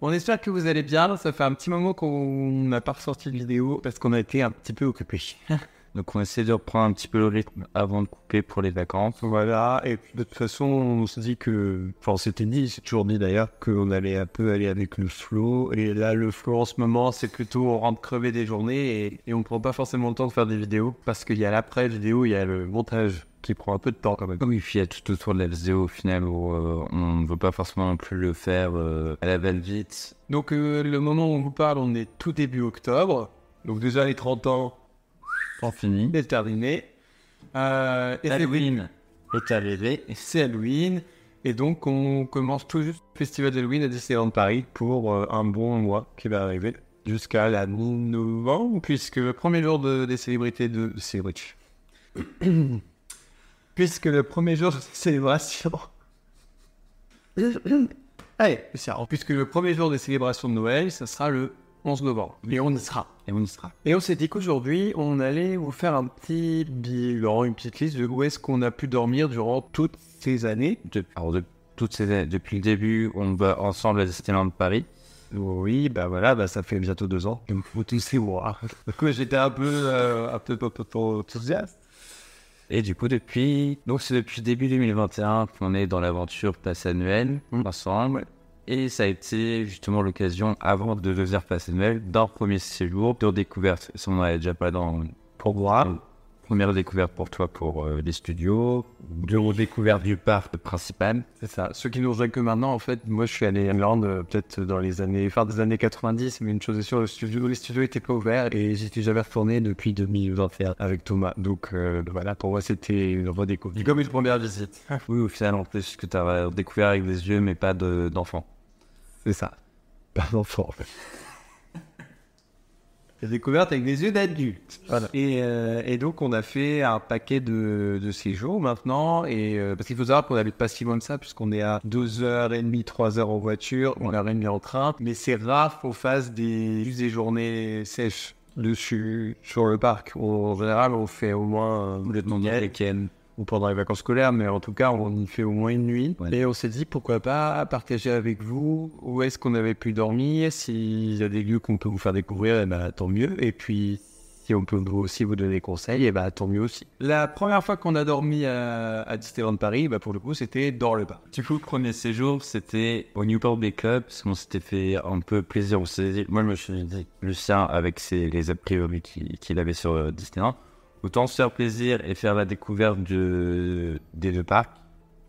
On espère que vous allez bien. Ça fait un petit moment qu'on n'a pas ressorti de vidéo parce qu'on a été un petit peu occupés. Donc on essaie de reprendre un petit peu le rythme avant de couper pour les vacances. Voilà, et puis de toute façon, on se dit que, enfin, on s'était dit, c'est toujours dit d'ailleurs, qu'on allait un peu aller avec le flow. Et là, le flow en ce moment, c'est plutôt on rentre crever des journées et, et on prend pas forcément le temps de faire des vidéos parce qu'il y a l'après-vidéo, il y a le montage qui prend un peu de temps quand même. Oui, puis il y a tout autour de la vidéo au final où euh, on ne veut pas forcément non plus le faire euh, à la va-vite. Donc, euh, le moment où on vous parle, on est tout début octobre. Donc, déjà, les 30 ans, Pas fini. c'est terminé. Euh, et c'est- Halloween est arrivé. c'est Halloween. Et donc, on commence tout juste le festival d'Halloween à Disneyland Paris pour euh, un bon mois qui va arriver jusqu'à la mi-novembre, puisque le premier jour de- des célébrités de. célébrités. Puisque le premier jour de célébration. Allez. Puisque le premier jour des célébrations de Noël, ça sera le 11 novembre. Et on y sera. Et on y sera. Et on s'est dit qu'aujourd'hui, on allait vous faire un petit bilan, une petite liste de où est-ce qu'on a pu dormir durant toutes ces années. De- alors, de- toutes ces, depuis le début, on va ensemble à Disneyland Paris. Oui, bah voilà, bah ça fait bientôt deux ans. Il me faut tous ces mois. Donc j'étais un peu, euh, un peu, un peu, un peu enthousiaste. Et du coup, depuis, donc c'est depuis début 2021 qu'on est dans l'aventure Passe Annuel ensemble. Et ça a été justement l'occasion, avant de devenir Passe Annuel, d'un premier séjour de découverte. Ça, on en avait déjà pas dans Pour moi, première découverte pour toi pour euh, les studios, de découverte du parc principal. c'est ça. Ceux qui nous rejoignent que maintenant, en fait, moi je suis allé à Irlande euh, peut-être dans les années, fin des années 90, mais une chose est sûre, le studio, les studios étaient pas ouverts et j'y suis jamais retourné depuis 2021 avec Thomas. Donc euh, voilà, pour moi c'était une redécouverte. Comme une première visite. Oui, au final, en plus, que tu as découvert avec des yeux, mais pas de- d'enfants. C'est ça. Pas d'enfant. J'ai découverte avec des yeux d'adulte. Voilà. Et, euh, et donc, on a fait un paquet de, de séjours maintenant. Et, euh, parce qu'il faut savoir qu'on n'habite pas si loin de ça, puisqu'on est à 2h30, 3h en voiture, on a rien en train. Mais c'est rare qu'on fasse des, juste des journées sèches dessus, sur le parc. En général, on fait au moins euh, Le week-end. Ou pendant les vacances scolaires, mais en tout cas, on y fait au moins une nuit. Ouais. Et on s'est dit, pourquoi pas partager avec vous où est-ce qu'on avait pu dormir, s'il y a des lieux qu'on peut vous faire découvrir, et ben, tant mieux. Et puis, si on peut vous aussi vous donner des conseils, et ben, tant mieux aussi. La première fois qu'on a dormi à, à Disneyland Paris, bah, pour le coup, c'était dans le parc. Du coup, le premier séjour, c'était au Newport Bay Club, parce qu'on s'était fait un peu plaisir. On s'est dit- moi, je me suis dit, Lucien, avec ses, les a priori qu'il qu'il avait sur euh, Disneyland, autant se faire plaisir et faire la découverte de, des deux parcs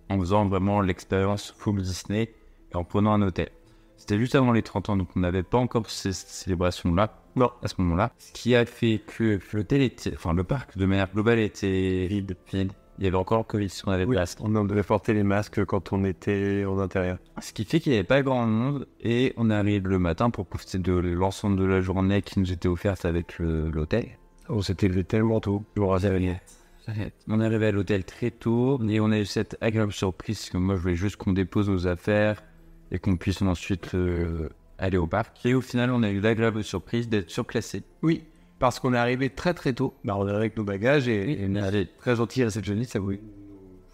en faisant vraiment l'expérience full Disney et en prenant un hôtel. C'était juste avant les 30 ans, donc on n'avait pas encore ces célébrations-là. Non. À ce moment-là. Ce qui a fait que l'hôtel était, enfin, le parc de manière globale était vide. vide. Il y avait encore le Covid si on avait place. On devait porter les masques quand on était en intérieur. Ce qui fait qu'il n'y avait pas grand monde et on arrive le matin pour profiter de l'ensemble de la journée qui nous était offerte avec l'hôtel. On s'était levé tellement tôt. Je vous rassure. On est arrivé à l'hôtel très tôt et on a eu cette agréable surprise que moi je voulais juste qu'on dépose nos affaires et qu'on puisse ensuite euh, aller au parc. Et au final, on a eu l'agréable surprise d'être surclassé. Oui, parce qu'on est arrivé très très tôt. Bah, on est arrivé avec nos bagages et, et une Allez. très gentille réceptionniste, ça voulait.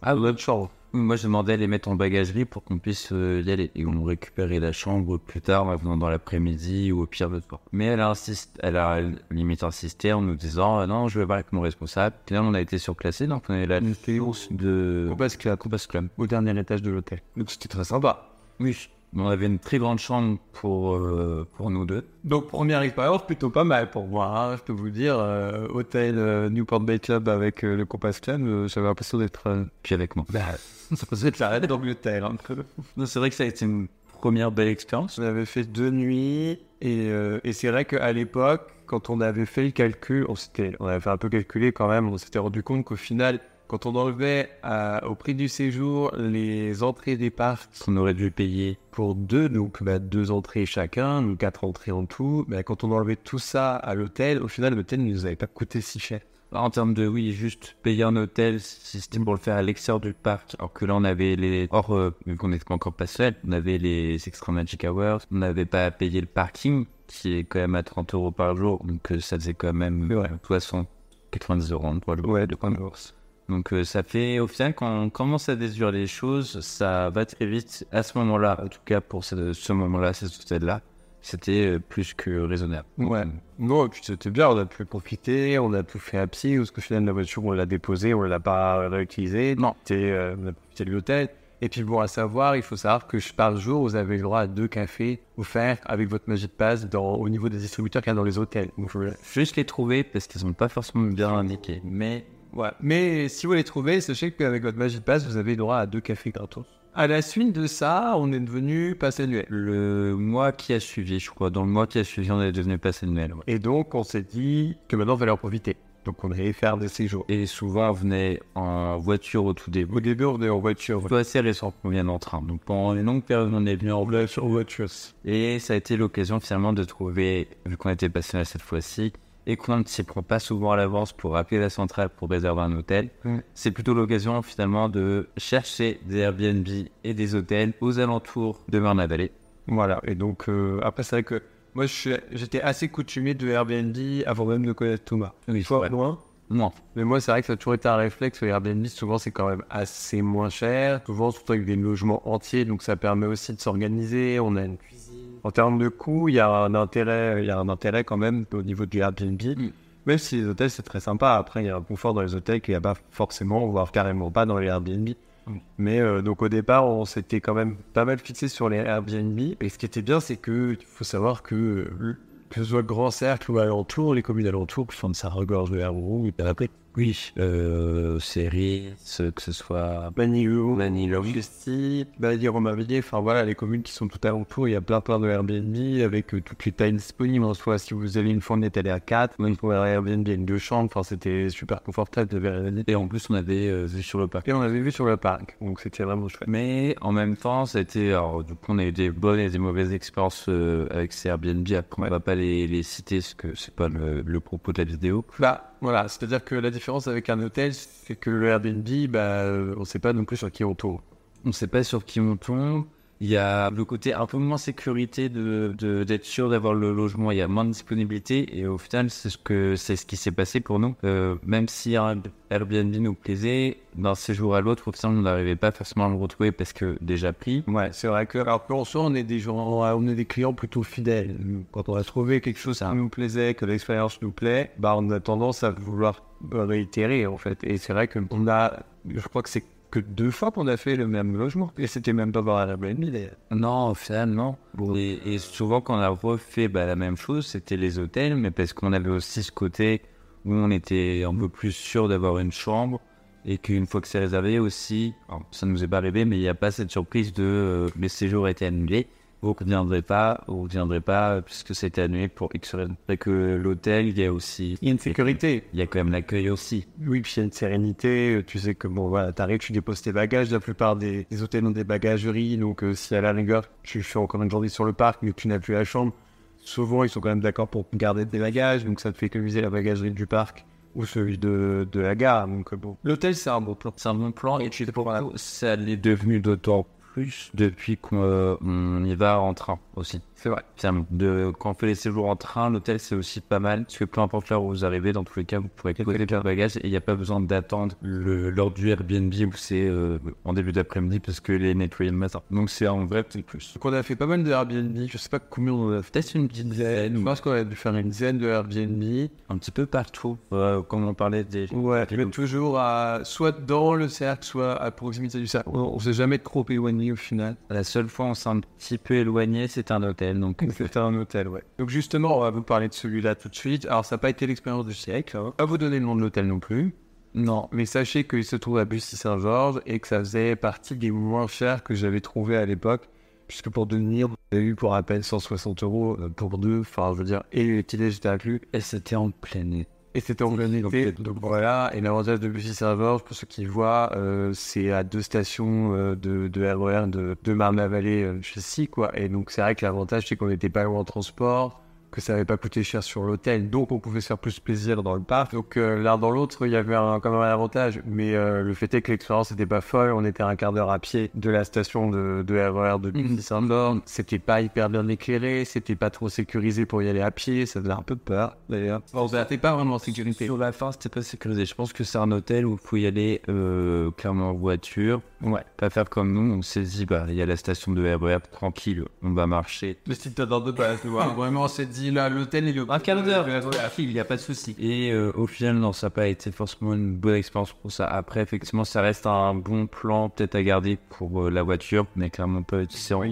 Ah, notre chambre. Moi, je demandais à les mettre en bagagerie pour qu'on puisse euh, y aller. Et on récupérait la chambre plus tard, en venant dans l'après-midi ou au pire le soir. Mais elle a, insisté, elle a limite insisté en nous disant euh, Non, je vais voir avec mon responsable. Là, on a été surclassé, donc on est là de Compass Club, Compass Club. au dernier étage de l'hôtel. Donc c'était très sympa. Oui. On avait une très grande chambre pour, euh, pour nous deux. Donc première expérience plutôt pas mal pour moi, hein, je peux vous dire. euh, hôtel euh, Newport Bay Club avec le Compass Club, j'avais l'impression d'être... Puis avec moi. bah, ça faisait de l'arrêt d'Angleterre. Hein. C'est vrai que ça a été une première belle expérience. On avait fait deux nuits et, et c'est vrai qu'à l'époque, quand on avait fait le calcul, on, s'était, on avait fait un peu calculer quand même, on s'était rendu compte qu'au final, quand on enlevait euh, au prix du séjour les entrées des parcs On aurait dû payer. pour deux, donc bah, deux entrées chacun, donc quatre entrées en tout, bah, quand on enlevait tout ça à l'hôtel, au final, l'hôtel ne nous avait pas coûté si cher. En termes de, oui, juste payer un hôtel, si c'était pour le faire à l'extérieur du parc, alors que là, on avait les, or, euh, vu qu'on n'était pas encore pas seul, on avait les Extra Magic Hours, on n'avait pas à payer le parking, qui est quand même à 30 euros par jour, donc euh, ça faisait quand même Ouais. 60, 90 euros en trois jours. Ouais, de. Donc euh, ça fait, au final, quand on commence à déduire les choses, ça va très vite. À ce moment-là, en tout cas pour ce, ce moment-là, cet hôtel-là, c'était euh, plus que raisonnable. Ouais. Non, et puis c'était bien, on a pu profiter, on a tout fait à pied, parce qu'au final, la voiture, on l'a déposée, on ne l'a pas réutilisée. Non. Euh, on a profité de l'hôtel. Et puis bon, à savoir, il faut savoir que par jour, vous avez le droit à deux cafés offerts avec votre Magic Pass dans, au niveau des distributeurs qu'il y a dans les hôtels. Donc, voilà. Juste les trouver parce qu'ils sont pas forcément bien indiqués. Mais Ouais. Mais si vous les trouvez, sachez qu'avec votre Magic Pass, vous avez droit à deux cafés gratos. À la suite de ça, on est devenu pass annuel. le mois qui a suivi, je crois, dans le mois qui a suivi, on est devenu passé annuel. ouais. Et donc, on s'est dit que maintenant, on va en profiter. Donc, on allait faire des séjours. Et souvent, on venait en voiture au tout début. Au début, on venait en voiture. C'est assez récent qu'on vienne en train. Donc pendant une longue période, on est venu en voiture. Et ça a été l'occasion finalement de trouver, vu qu'on était passionné cette fois-ci, et qu'on ne s'y prend pas souvent à l'avance pour appeler la centrale pour réserver un hôtel, c'est plutôt l'occasion finalement de chercher des Airbnb et des hôtels aux alentours de Marne-la-Vallée. Voilà. Et donc, euh, après, c'est vrai que moi, j'étais assez coutumier de Airbnb avant même de connaître Thomas. Oui, Toi, loin? Non, Mais moi, c'est vrai que ça a toujours été un réflexe. Le Airbnb, souvent, c'est quand même assez moins cher. Souvent, surtout avec des logements entiers. Donc, ça permet aussi de s'organiser. On a une cuisine. En termes de coût, il y a un intérêt, il y a un intérêt quand même au niveau du Airbnb. Mm. Même si les hôtels, c'est très sympa. Après, il y a un confort dans les hôtels qu'il n'y a pas forcément, voire carrément pas dans les Airbnb. Mm. Mais euh, donc, au départ, on s'était quand même pas mal fixé sur les Airbnb. Et ce qui était bien, c'est que faut savoir que euh, que ce soit Grand Cercle ou alentour, les communes alentours, font de ça regorge de Herbourg, et après oui, euh, série, ce- que ce soit Manilou, Manilou. Chesty, Bailly-Romainvilliers, enfin voilà, les communes qui sont tout alentour, il y a plein plein de Airbnb avec euh, toutes les tailles disponibles. En soi, si vous avez une fournette, elle est à 4, même pour un Airbnb, une deux chambres, enfin c'était super confortable. Et en plus, on avait euh, vu sur le parc. Et on avait vu sur le parc, donc c'était vraiment chouette. Mais en même temps, été. Alors, du coup, on a eu des bonnes et des mauvaises expériences euh, avec ces Airbnb. Après, on va pas les, les citer parce que c'est pas le, le propos de la vidéo. Bah voilà, c'est-à-dire que la différence avec un hôtel, c'est que le Airbnb, bah euh, on sait pas non plus sur qui on tourne. On sait pas sur qui on tombe. Il y a le côté un peu moins sécurité de de- d'être sûr d'avoir le logement. Il y a moins de disponibilité et au final, c'est ce que c'est ce qui s'est passé pour nous. Euh, même si un Airbnb nous plaisait, d'un séjour à l'autre, au final, on n'arrivait pas forcément à le retrouver parce que déjà pris. Ouais, c'est vrai que alors en soi, on est des gens, on est des clients plutôt fidèles. Quand on a trouvé quelque chose qui nous plaisait, que l'expérience nous plaît, bah on a tendance à vouloir réitérer en fait. Et c'est vrai que on a, je crois que c'est que deux fois qu'on a fait le même logement. Et c'était même pas par Airbnb d'ailleurs. Non, au final, non. Et, et souvent, quand on a refait bah, la même chose, c'était les hôtels, mais parce qu'on avait aussi ce côté où on était un peu plus sûr d'avoir une chambre et qu'une fois que c'est réservé aussi, alors, ça nous est pas arrivé, mais il n'y a pas cette surprise de euh, les séjours étaient annulés. Vous ne viendrez pas, vous ne viendrez pas euh, puisque c'était annulé pour X raisons. Et que l'hôtel, il y a aussi. Il y a une sécurité. Il y a quand même l'accueil aussi. Oui, puis il y a une sérénité. Tu sais que bon, voilà, t'arrives, tu déposes tes bagages. La plupart des, des hôtels ont des bagageries. Donc, euh, si à la rigueur, tu fais encore une journée sur le parc, mais que tu n'as plus la chambre, souvent ils sont quand même d'accord pour garder tes bagages. Donc, ça te fait économiser la bagagerie du parc ou celui de, de la gare. Donc, euh, bon. L'hôtel, c'est un beau plan. C'est un bon plan et tu pour la- ça l'est devenu d'autant depuis qu'on euh, y va en train aussi. C'est vrai. De, quand on fait les séjours en train, l'hôtel c'est aussi pas mal parce que peu importe l'heure où vous arrivez, dans tous les cas, vous pourrez poser vos bagages et il n'y a pas besoin d'attendre l'heure du Airbnb où c'est euh, en début d'après-midi parce que les nettoyés le matin. Donc c'est un vrai petit plus. Donc, on a fait pas mal de Airbnb. Je sais pas combien on en a fait. Peut-être une petite dizaine Je pense qu'on a dû faire une dizaine de Airbnb. un petit peu partout, euh, comme on parlait des. Ouais, mais toujours à, soit dans le cercle, soit à proximité du cercle. On, on s'est jamais trop éloigné au final. La seule fois où on s'est un petit peu éloigné, c'était un hôtel. Donc C'était un hôtel, ouais. Donc justement, on va vous parler de celui-là tout de suite. Alors, ça n'a pas été l'expérience du siècle. Hein. Pas vous donner le nom de l'hôtel non plus. non, Mais sachez qu'il se trouve à Bussy-Saint-Georges et que ça faisait partie des moins chers que j'avais trouvé à l'époque. Puisque pour devenir, on avait eu pour à peine 160 euros euh, pour deux. Enfin, je veux dire, et les petits déj étaient inclus. et c'était en plein été. Et c'était en donc voilà. Et l'avantage de Bussy Serveurs, pour ceux qui voient, euh, c'est à deux stations euh, de, de RER de, de Marne-la-Vallée, euh, chez Si, quoi. Et donc c'est vrai que l'avantage, c'est qu'on n'était pas loin en transport, que ça n'avait pas coûté cher sur l'hôtel, donc on pouvait se faire plus plaisir dans le parc. Donc euh, l'un dans l'autre, il y avait un, quand même un avantage, mais euh, le fait est que l'expérience n'était pas folle. On était à un quart d'heure à pied de la station de, de RER de Bussy Saint-Born. C'était pas hyper bien éclairé, c'était pas trop sécurisé pour y aller à pied, ça faisait un peu peur d'ailleurs. Bon, c'était pas vraiment en sécurité. Sur la fin, c'était pas sécurisé. Je pense que c'est un hôtel où il faut y aller euh, clairement en voiture. Ouais. Pas faire comme nous, on s'est dit, bah, il y a la station de RER, tranquille, on va marcher. Mais si t'as dans deux base. Vraiment, on s'est dit là, l'hôtel et le. Un quart d'heure, il n'y a pas de souci. Et euh, au final, non, ça n'a pas été forcément une bonne expérience pour ça. Après, effectivement, ça reste un bon plan peut-être à garder pour euh, la voiture, mais clairement pas en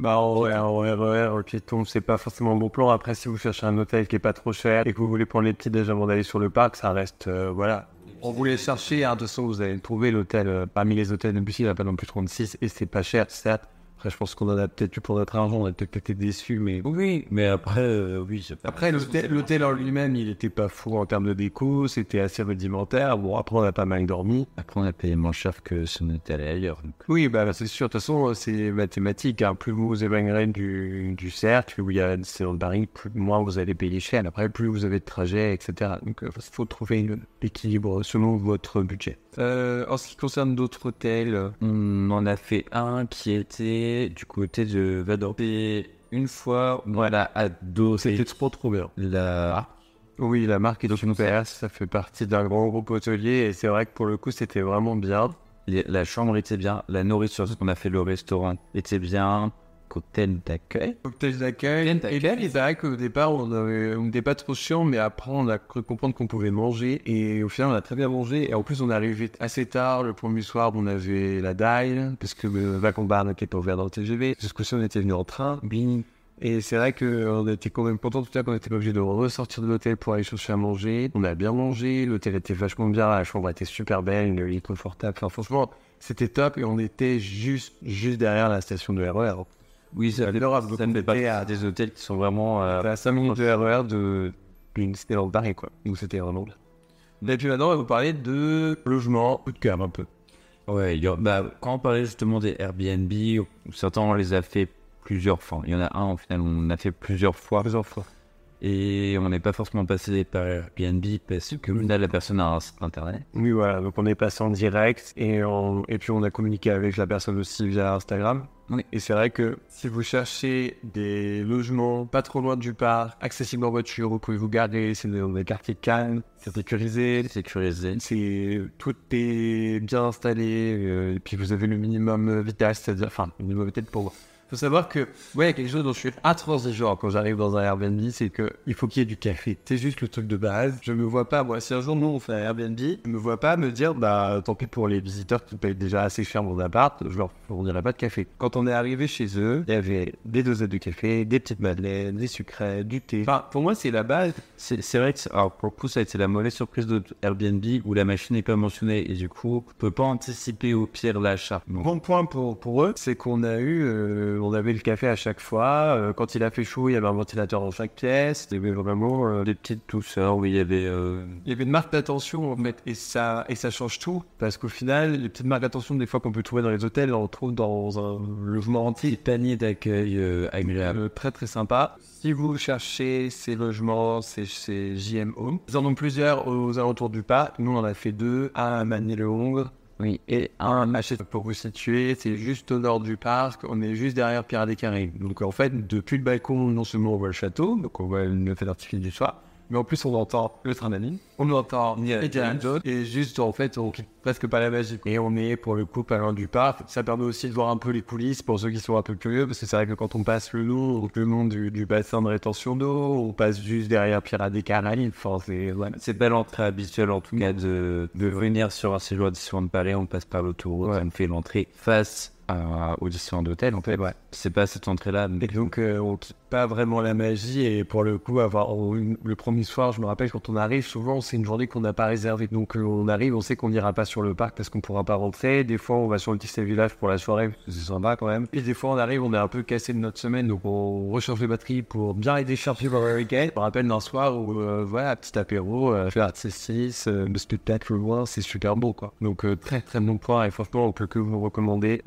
Bah, en vrai, en RER, le piéton, c'est pas forcément un bon plan. Après, si vous cherchez un hôtel qui est pas trop cher et que vous voulez prendre les petits déj avant d'aller sur le parc, ça reste, euh, voilà. On voulait chercher, hein, de toute façon, vous allez trouver l'hôtel, euh, parmi les hôtels de Bussy, il n'y en a pas non plus 36 et c'est pas cher, certes. Après, je pense qu'on en a peut-être eu pour notre argent, on a peut-être été déçus, mais Oui, mais après, euh, oui. Après, l'hôtel en lui-même, il était pas fou en termes de déco, c'était assez rudimentaire. Bon, après, on a pas mal dormi. Après, on a payé moins cher que si on était allé ailleurs. donc. Oui, bah, c'est sûr. De toute façon, c'est mathématique. hein. Plus vous vous éloignerez du, du cercle, où il y a une séance de Paris, plus moins vous allez payer cher. Après, plus vous avez de trajet, etc. Donc, il faut trouver l'équilibre selon votre budget. Euh, en ce qui concerne d'autres hôtels, On en a fait un qui était du côté de Vador. Et une fois, voilà, à dos, c'était trop trop bien. la... Oui, la marque est super. Ça fait partie d'un grand groupe hôtelier. Et c'est vrai que pour le coup, c'était vraiment bien. la chambre était bien, la nourriture, ce qu'on a fait le restaurant était bien, cocktail d'accueil. Cocktail d'accueil. Et puis, c'est vrai qu'au départ, on n'était pas trop chiant, mais après, on a cru comprendre qu'on pouvait manger. Et au final, on a très bien mangé. Et en plus, on est arrivé assez tard. Le premier soir, on avait la Dial, parce que le Vacon Bar n'était pas ouvert dans le TGV. Jusqu'au on était venu en train. Bing. Et c'est vrai qu'on était quand même content tout à l'heure qu'on n'était pas obligé de ressortir de l'hôtel pour aller chercher à manger. On a bien mangé, l'hôtel était vachement bien, la chambre était super belle, le lit confortable. Enfin, franchement, c'était top et on était juste, juste derrière la station de RER. Oui, ça, adorable. ça ne fait pas à- des hôtels qui sont vraiment... euh, à 5 minutes de RER de d'une cité dans le Paris, quoi. Donc c'était vraiment. Et puis maintenant, on va vous parler de logement, coup de cœur un peu. Ouais, il y a- bah, quand on parlait justement des Airbnb, certains on les a fait plusieurs fois. Il y en a un, au final, on a fait plusieurs fois. Plusieurs fois. Et on n'est pas forcément passé par Airbnb parce que là, la personne a un site internet. Oui, voilà. Donc on est passé en direct et, on- et puis on a communiqué avec la personne aussi via Instagram. Oui. Et c'est vrai que si vous cherchez des logements pas trop loin du parc, accessibles en voiture, vous pouvez vous garder, c'est dans des quartiers calmes, c'est sécurisé, Sécurisé. c'est tout est bien installé, euh, et puis vous avez le minimum vital, c'est-à-dire, enfin, le minimum vital pour vous. Faut savoir que, ouais, quelque chose dont je suis intransigeant quand j'arrive dans un Airbnb, c'est que il faut qu'il y ait du café. C'est juste le truc de base. Je me vois pas, moi, si un jour nous on fait un Airbnb, je me vois pas me dire, bah, tant pis pour les visiteurs qui payent déjà assez cher mon appart, je leur fournirai pas de café. Quand on est arrivé chez eux, il y avait des dosettes de café, des petites madeleines, des sucrets, du thé. Enfin, pour moi, c'est la base. C'est vrai que, alors pour le coup, ça a été la mauvaise surprise de Airbnb où la machine n'est pas mentionnée et du coup, on peut pas anticiper au pire l'achat. Bon point pour, pour eux, c'est qu'on a eu, euh, on avait le café à chaque fois. Euh, quand il a fait chaud, il y avait un ventilateur dans chaque pièce. Il y avait vraiment euh, des petites douceurs où il y avait. euh, Il y avait une marque d'attention en fait, et ça, et ça change tout. Parce qu'au final, les petites marques d'attention, des fois qu'on peut trouver dans les hôtels, on retrouve dans un logement entier. des paniers d'accueil euh, agréables. Euh, très très sympa. Si vous cherchez ces logements, c'est chez JM Home. Ils en ont plusieurs aux alentours du parc. Nous, on en a fait deux, un à Manille-le-Hongre Oui, et un Hachette pour vous situer, c'est juste au nord du parc, on est juste derrière Pierre des. Donc en fait, depuis le balcon, non seulement on voit le château, donc on voit le feu d'artifice du soir, mais en plus on entend le train d'Anine, on entend Indiana Jones, et juste en fait on quitte presque pas la magie. Et on est pour le coup pas loin du parc, ça permet aussi de voir un peu les coulisses pour ceux qui sont un peu curieux, parce que c'est vrai que quand on passe le long, le long du, du bassin de rétention d'eau, on passe juste derrière Pierre des Caraïbes, enfin c'est... voilà. c'est pas l'entrée habituelle en tout cas de, de venir sur un séjour à Disneyland Paris, on passe par l'autoroute, on fait l'entrée face à, au Disneyland Hotel. En fait, Ouais. c'est pas cette entrée-là. mais- Et donc, euh, on pas vraiment la magie et pour le coup avoir le premier soir je me rappelle quand on arrive souvent c'est une journée qu'on n'a pas réservée. Donc euh, on arrive on sait qu'on n'ira pas sur le parc parce qu'on pourra pas rentrer. Des fois on va sur le Disney Village pour la soirée c'est sympa quand même. Et des fois on arrive on est un peu cassé de notre semaine donc on recharge les batteries pour bien aider chercher pour le week-end. Je me rappelle d'un soir où euh, voilà petit apéro euh, faire 6 euh, le spectacle c'est super beau quoi. Donc euh, très très bon point et franchement on peut que vous recommander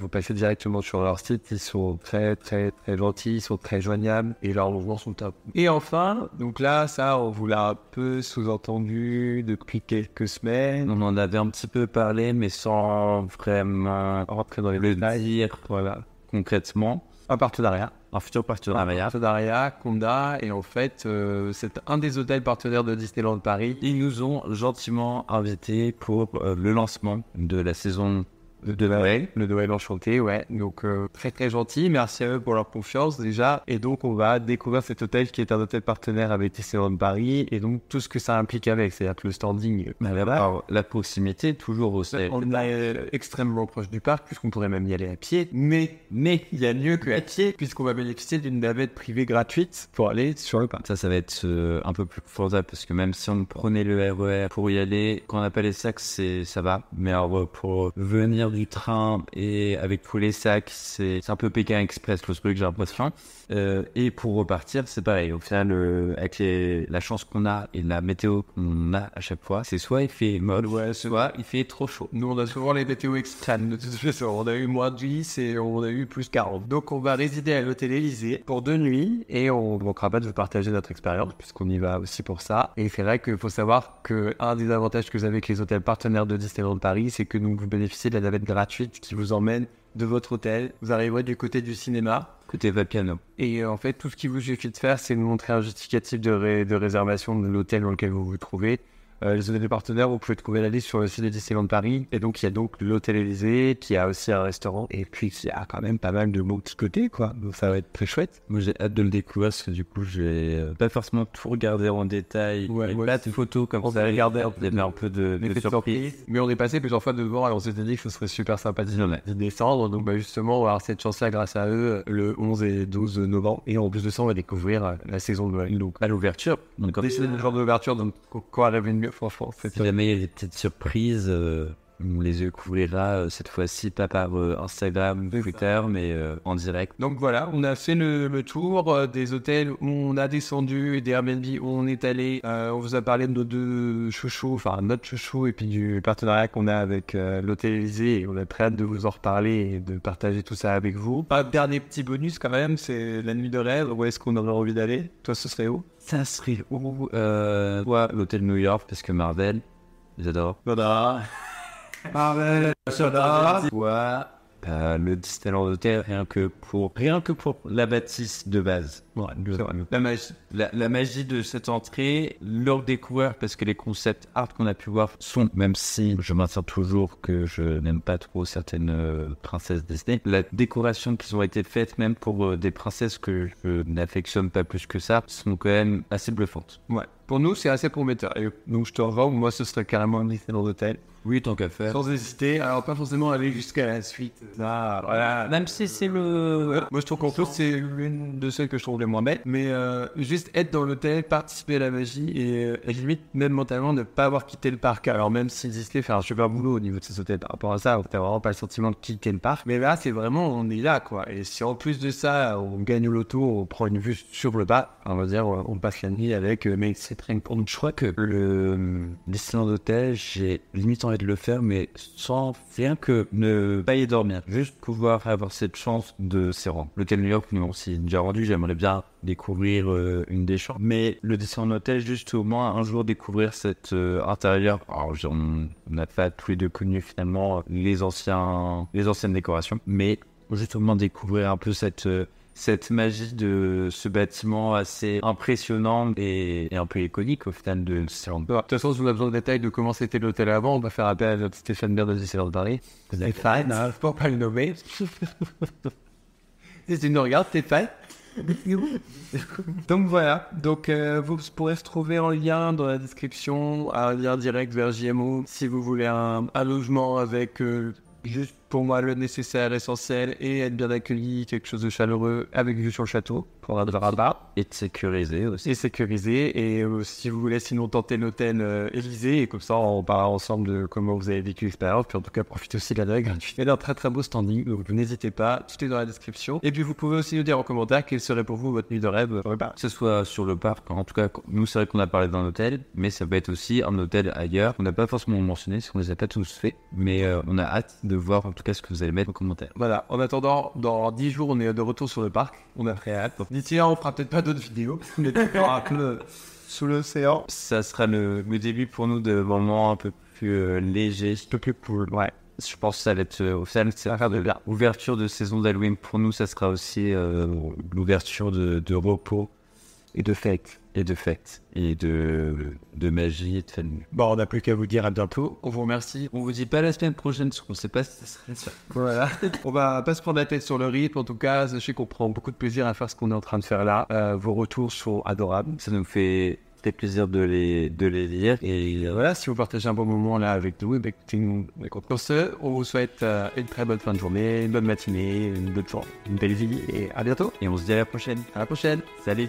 vous passez directement sur leur site. Ils sont très très très gentils ils sont très joignables et leurs logements sont top. Et enfin, donc là, ça, on vous l'a un peu sous-entendu depuis quelques semaines. On en avait un petit peu parlé, mais sans vraiment rentrer dans les le détails. dire Voilà. concrètement. Un partenariat. Un futur Un partenariat. partenariat qu'on a et en fait, euh, c'est un des hôtels partenaires de Disneyland Paris. Ils nous ont gentiment invités pour euh, le lancement de la saison de Noël. Le Noël enchanté, ouais. Donc euh, très très gentil. Merci à eux pour leur confiance déjà. Et donc on va découvrir cet hôtel qui est un hôtel partenaire avec Disneyland Paris et donc tout ce que ça implique avec, c'est-à-dire que le standing. Mais là-bas, alors, la proximité, toujours au. On est euh, extrêmement proche du parc puisqu'on pourrait même y aller à pied. Mais mais il y a mieux que à pied puisqu'on va bénéficier d'une navette privée gratuite pour aller sur le parc. Ça, ça va être euh, un peu plus confortable parce que même si on prenait le RER pour y aller, quand on pas les sacs, c'est ça va. Mais alors, euh, pour venir du train et avec tous les sacs, c'est un peu Pékin Express le truc, j'ai l'impression. Euh, et pour repartir, c'est pareil. Au final, euh, avec les- la chance qu'on a et la météo qu'on a à chaque fois, c'est soit il fait molle, soit il fait trop chaud. Nous, on a souvent les météos extrêmes de toute façon. On a eu moins de 10 et on a eu plus 40. Donc, on va résider à l'hôtel Élysée pour deux nuits et on ne manquera pas de vous partager notre expérience puisqu'on y va aussi pour ça. Et c'est vrai qu'il faut savoir que un des avantages que vous avez avec les hôtels partenaires de Disneyland Paris, c'est que donc, vous bénéficiez de la navette gratuite qui vous emmène de votre hôtel. Vous arriverez du côté du cinéma. Côté Vapiano. Et euh, en fait, tout ce qu'il vous suffit de faire, c'est de montrer un justificatif de, ré- de réservation de l'hôtel dans lequel vous vous trouvez. Euh, les hôtels partenaires, vous pouvez trouver la liste sur le site de Disneyland Paris. Et donc, il y a donc l'hôtel Élysée, qui a aussi un restaurant. Et puis, il y a quand même pas mal de beaux petits côtés, quoi. Donc, ça va être très chouette. Moi, j'ai hâte de le découvrir parce que du coup, je vais euh, pas forcément tout regarder en détail. Ouais, ouais, pas de photos comme on ça. va regarder un Il y avait un peu de, de de surprise. surprise. Mais on est passé plusieurs fois devant et on s'était dit que ce serait super sympathique Ouais. d'y descendre. Donc, bah, justement, on va avoir cette chance-là grâce à eux le 11 et 12 novembre. Et en plus de ça, on va découvrir euh, la saison de Noël. Donc, À l'ouverture. Donc, quand décider le genre d'ouverture, donc quoi rêver de mieux, franchement. C'est si jamais il y a des petites surprises, euh, on les découvrira euh, cette fois-ci pas par euh, Instagram, Twitter, mais euh, en direct. Donc voilà, on a fait le, le tour euh, des hôtels où on a descendu et des Airbnb où on est allé. On vous a parlé de nos deux chouchous, enfin notre chouchou et puis du partenariat qu'on a avec l'hôtel Élysée. Et on a très hâte de vous en reparler et de partager tout ça avec vous. Un dernier petit bonus quand même, c'est la nuit de rêve. Où est-ce qu'on aurait envie d'aller? Toi, ce serait où? Ça serait où euh, Soit l'hôtel New York, parce que Marvel, j'adore. Voilà. Marvel, Soit euh, le Disneyland Hotel, rien que pour, rien que pour la bâtisse de base. Ouais. La magie. La, la magie de cette entrée, leur découverte, parce que les concepts art qu'on a pu voir sont, même si je maintiens toujours que je n'aime pas trop certaines euh, princesses Disney, la décoration qui ont été faites, même pour euh, des princesses que je n'affectionne pas plus que ça, sont quand même assez bluffantes. Ouais. Pour nous, c'est assez prometteur. Et donc, je te revois. Moi, ce serait carrément un Disneyland Hotel. Oui, tant qu'à faire. Sans hésiter. Alors, pas forcément aller jusqu'à la suite. Là, voilà. Même si c'est le... Moi, je trouve qu'en plus, c'est l'une de celles que je trouve les moins bêtes. Mais euh, juste être dans l'hôtel, participer à la magie et, euh, limite, même mentalement, ne pas avoir quitté le parc. Alors, même si Disney fait un super boulot au niveau de ces hôtels par rapport à ça, t'as vraiment pas le sentiment de quitter le parc. Mais là, c'est vraiment, on est là, quoi. Et si en plus de ça, on gagne au loto, on prend une vue sur le bas, on va dire, on passe la nuit avec, euh, mais c'est très. Je crois que le euh, Disneyland Hotel, j'ai limite envie de le faire, mais sans rien que ne pas y dormir. Juste pouvoir avoir cette chance de s'y rendre. L'hôtel New York, nous on s'y déjà rendu, j'aimerais bien découvrir euh, une des chambres. Mais le Disneyland Hotel, juste au moins un jour découvrir cet euh, intérieur. Alors, on n'a pas tous les deux connu finalement les anciens, les anciennes décorations, mais juste au moins découvrir un peu cette euh, cette magie de ce bâtiment assez impressionnant et, et un peu iconique au final de Disneyland. De toute façon, si on a besoin de détails de comment c'était l'hôtel avant, on va faire appel à notre Stéphane Baird de Disneyland Paris. Stéphane, hein, faut pas le nommer. si tu nous regardes, Stéphane. Donc voilà, donc euh, vous pourrez trouver en lien dans la description un lien direct vers JMO si vous voulez un, un logement avec euh, juste pour moi le nécessaire, essentiel, et être bien accueilli, quelque chose de chaleureux, avec vue sur le château, pour un bas Et de sécuriser aussi. Et sécurisé. Et euh, si vous voulez sinon tenter l'hôtel euh, Élysée, et comme ça on parlera ensemble de comment vous avez vécu l'expérience, puis en tout cas profitez aussi de la gratuite. gratuite. Il y a un très très beau standing, donc n'hésitez pas, tout est dans la description. Et puis vous pouvez aussi nous dire en commentaire quelle serait pour vous votre nuit de rêve. Que ce soit sur le parc, en tout cas, nous c'est vrai qu'on a parlé d'un hôtel, mais ça peut être aussi un hôtel ailleurs. On n'a pas forcément mentionné, parce qu'on les a pas tous fait, mais euh, on a hâte de voir tout cas ce que vous allez mettre en commentaire. Voilà, en attendant, dans 10 jours on est de retour sur le parc, on a très hâte. D'ici là on fera peut-être pas d'autres vidéos, mais sous l'océan. Ça sera le, début pour nous de moments un peu plus euh, légers, un peu plus cool. Ouais. Je pense que ça va être euh, au final, c'est de l'ouverture de saison d'Halloween pour nous, ça sera aussi euh, l'ouverture de, de repos et de fête. Et de fête. Et de, de magie et de famille. Bon, on n'a plus qu'à vous dire à bientôt. On vous remercie. On vous dit pas la semaine prochaine, parce qu'on ne sait pas si ça serait ça. Voilà. on va pas se prendre la tête sur le rythme. En tout cas, sachez qu'on prend beaucoup de plaisir à faire ce qu'on est en train de faire là. Euh, vos retours sont adorables. Ça nous fait très plaisir de les, de les lire. Et voilà, si vous partagez un bon moment là avec nous, eh écoutez, nous, Pour ce, on vous souhaite euh, une très bonne fin de journée, une bonne matinée, une bonne journée, une belle vie et à bientôt. Et on se dit à la prochaine. À la prochaine. Salut.